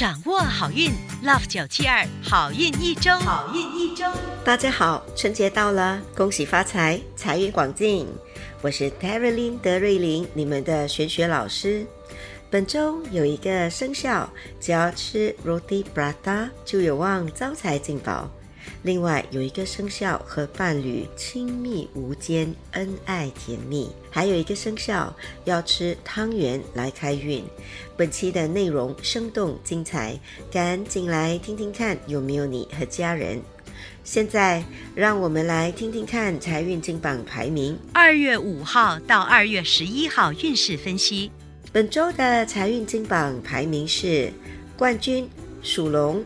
掌握好运，Love 九七二好运一周，好运一周。大家好，春节到了，恭喜发财，财运广进。我是 t e r y l y n 德瑞琳，你们的玄学老师。本周有一个生肖，只要吃 Roti Prata 就有望招财进宝。另外有一个生肖和伴侣亲密无间，恩爱甜蜜。还有一个生肖要吃汤圆来开运。本期的内容生动精彩，赶紧来听听看有没有你和家人。现在让我们来听听看财运金榜排名。二月五号到二月十一号运势分析。本周的财运金榜排名是冠军属龙。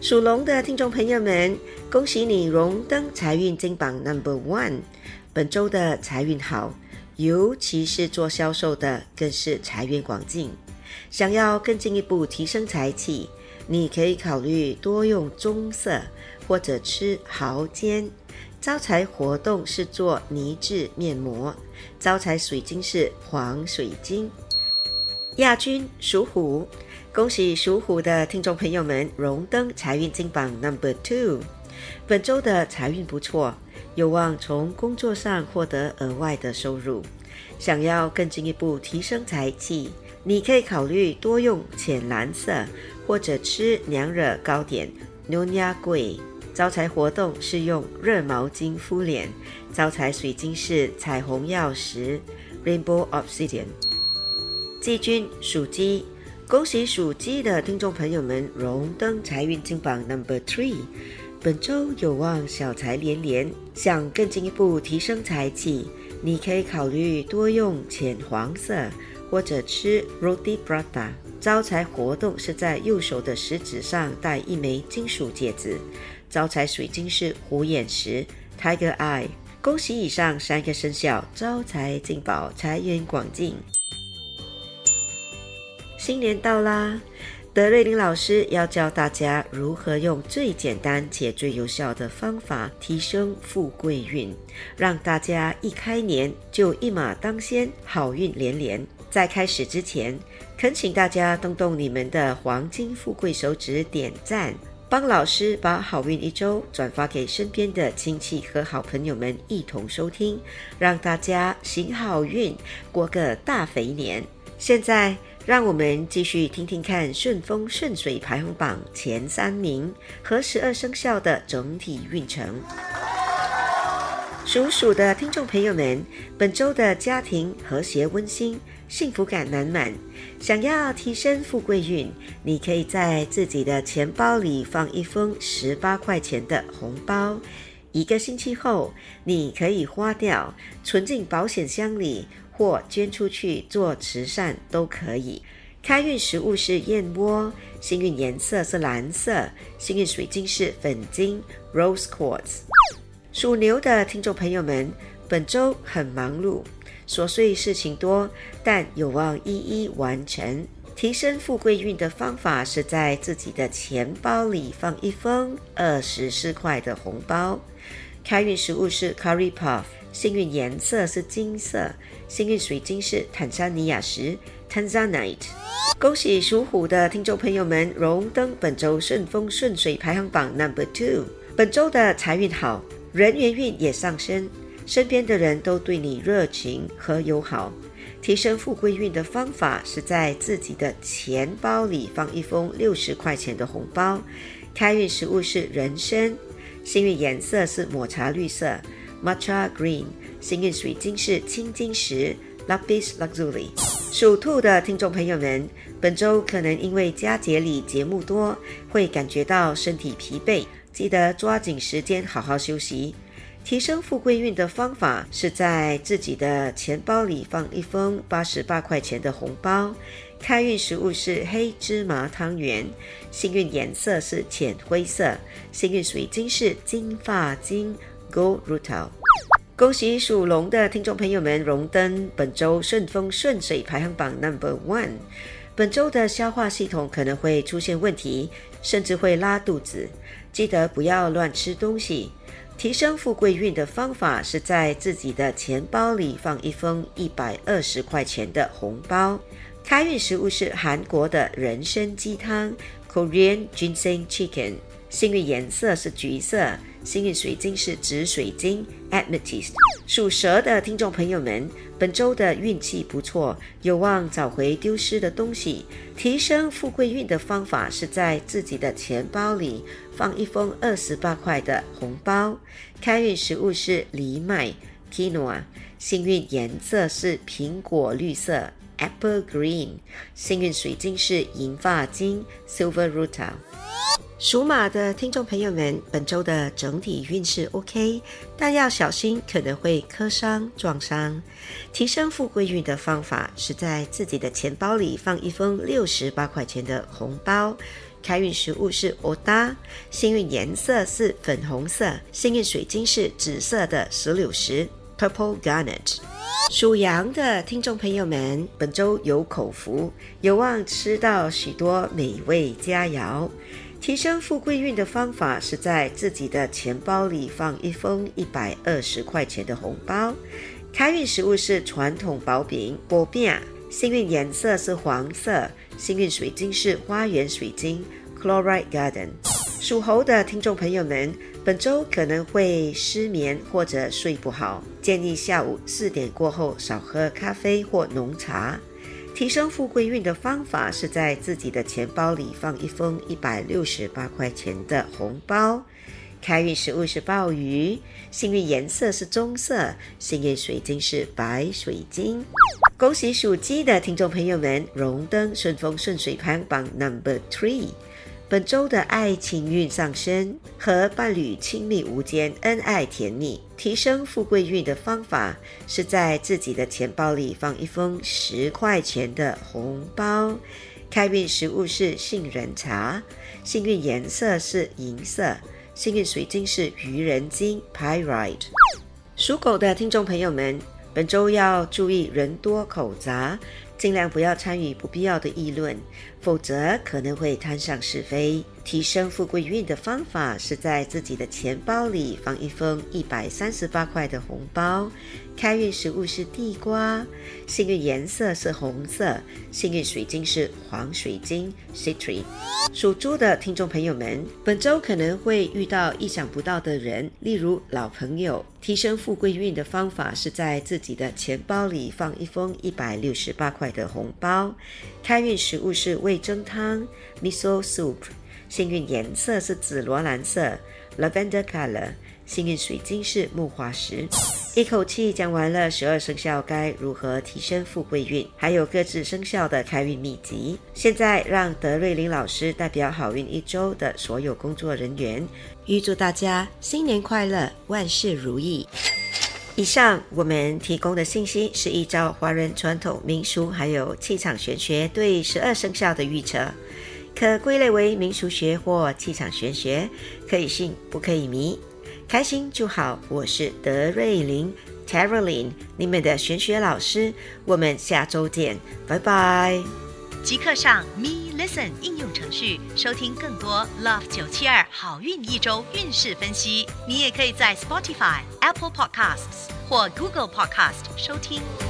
属龙的听众朋友们，恭喜你荣登财运金榜 Number One。本周的财运好，尤其是做销售的，更是财源广进。想要更进一步提升财气，你可以考虑多用棕色或者吃蚝煎。招财活动是做泥质面膜，招财水晶是黄水晶。亚军属虎，恭喜属虎的听众朋友们荣登财运金榜 Number Two。本周的财运不错，有望从工作上获得额外的收入。想要更进一步提升财气，你可以考虑多用浅蓝色，或者吃娘惹糕点 Nyonya 贵。招财活动是用热毛巾敷脸，招财水晶是彩虹曜石 Rainbow Obsidian。季军属鸡，恭喜属鸡的听众朋友们荣登财运金榜 Number Three。本周有望小财连连，想更进一步提升财气，你可以考虑多用浅黄色，或者吃 Roti Prata。招财活动是在右手的食指上戴一枚金属戒指，招财水晶是虎眼石 Tiger Eye。恭喜以上三个生肖招财进宝，财源广进。新年到啦！德瑞琳老师要教大家如何用最简单且最有效的方法提升富贵运，让大家一开年就一马当先，好运连连。在开始之前，恳请大家动动你们的黄金富贵手指点赞，帮老师把好运一周转发给身边的亲戚和好朋友们一同收听，让大家行好运，过个大肥年。现在。让我们继续听听看顺风顺水排行榜前三名和十二生肖的整体运程。属鼠的听众朋友们，本周的家庭和谐温馨，幸福感满满。想要提升富贵运，你可以在自己的钱包里放一封十八块钱的红包，一个星期后你可以花掉，存进保险箱里。或捐出去做慈善都可以。开运食物是燕窝，幸运颜色是蓝色，幸运水晶是粉晶 （Rose Quartz）。属牛的听众朋友们，本周很忙碌，琐碎事情多，但有望一一完成。提升富贵运的方法是在自己的钱包里放一封二十四块的红包。开运食物是 Curry Puff，幸运颜色是金色。幸运水晶是坦桑尼亚石 （Tanzanite）。恭喜属虎的听众朋友们荣登本周顺风顺水排行榜 Number Two。本周的财运好，人缘运也上升，身边的人都对你热情和友好。提升富贵运的方法是在自己的钱包里放一封六十块钱的红包。开运食物是人参，幸运颜色是抹茶绿色 （Matcha Green）。幸运水晶是青金石 （Lapis Lazuli）。属兔的听众朋友们，本周可能因为佳节里节目多，会感觉到身体疲惫，记得抓紧时间好好休息。提升富贵运的方法是在自己的钱包里放一封八十八块钱的红包。开运食物是黑芝麻汤圆，幸运颜色是浅灰色，幸运水晶是金发晶 Go Rutil）。恭喜属龙的听众朋友们荣登本周顺风顺水排行榜 Number One。本周的消化系统可能会出现问题，甚至会拉肚子，记得不要乱吃东西。提升富贵运的方法是在自己的钱包里放一封一百二十块钱的红包。开运食物是韩国的人参鸡汤 （Korean Ginseng Chicken）。幸运颜色是橘色，幸运水晶是紫水晶 （Amethyst）。属蛇的听众朋友们，本周的运气不错，有望找回丢失的东西。提升富贵运的方法是在自己的钱包里放一封二十八块的红包。开运食物是藜麦 （Quinoa）。幸运颜色是苹果绿色。Apple Green，幸运水晶是银发晶 Silver Rutil。属马的听众朋友们，本周的整体运势 OK，但要小心可能会磕伤撞伤。提升富贵运的方法是在自己的钱包里放一封六十八块钱的红包。开运食物是 Oda，幸运颜色是粉红色，幸运水晶是紫色的石榴石 Purple Garnet。属羊的听众朋友们，本周有口福，有望吃到许多美味佳肴。提升富贵运的方法是在自己的钱包里放一封一百二十块钱的红包。开运食物是传统薄饼薄饼，幸运颜色是黄色，幸运水晶是花园水晶 Chloride Garden。属猴的听众朋友们。本周可能会失眠或者睡不好，建议下午四点过后少喝咖啡或浓茶。提升富贵运的方法是在自己的钱包里放一封一百六十八块钱的红包。开运食物是鲍鱼，幸运颜色是棕色，幸运水晶是白水晶。恭喜属鸡的听众朋友们荣登顺风顺水排行榜 Number Three。本周的爱情运上升，和伴侣亲密无间，恩爱甜蜜。提升富贵运的方法是在自己的钱包里放一封十块钱的红包。开运食物是杏仁茶，幸运颜色是银色，幸运水晶是愚人金 （Pyrite）。属狗的听众朋友们，本周要注意人多口杂。尽量不要参与不必要的议论，否则可能会摊上是非。提升富贵运的方法是在自己的钱包里放一封一百三十八块的红包。开运食物是地瓜，幸运颜色是红色，幸运水晶是黄水晶 （Citrine）。属猪的听众朋友们，本周可能会遇到意想不到的人，例如老朋友。提升富贵运的方法是在自己的钱包里放一封一百六十八块的红包。开运食物是味味噌汤 （Miso Soup），幸运颜色是紫罗兰色 （Lavender Color）。幸运水晶是木化石。一口气讲完了十二生肖该如何提升富贵运，还有各自生肖的开运秘籍。现在让德瑞琳老师代表好运一周的所有工作人员，预祝大家新年快乐，万事如意。以上我们提供的信息是依照华人传统民俗还有气场玄学对十二生肖的预测，可归类为民俗学或气场玄学，可以信不可以迷。开心就好，我是德瑞琳 t a r o l i n e 你们的玄学老师，我们下周见，拜拜。即刻上 Me Listen 应用程序收听更多 Love 九七二好运一周运势分析。你也可以在 Spotify、Apple Podcasts 或 Google Podcast 收听。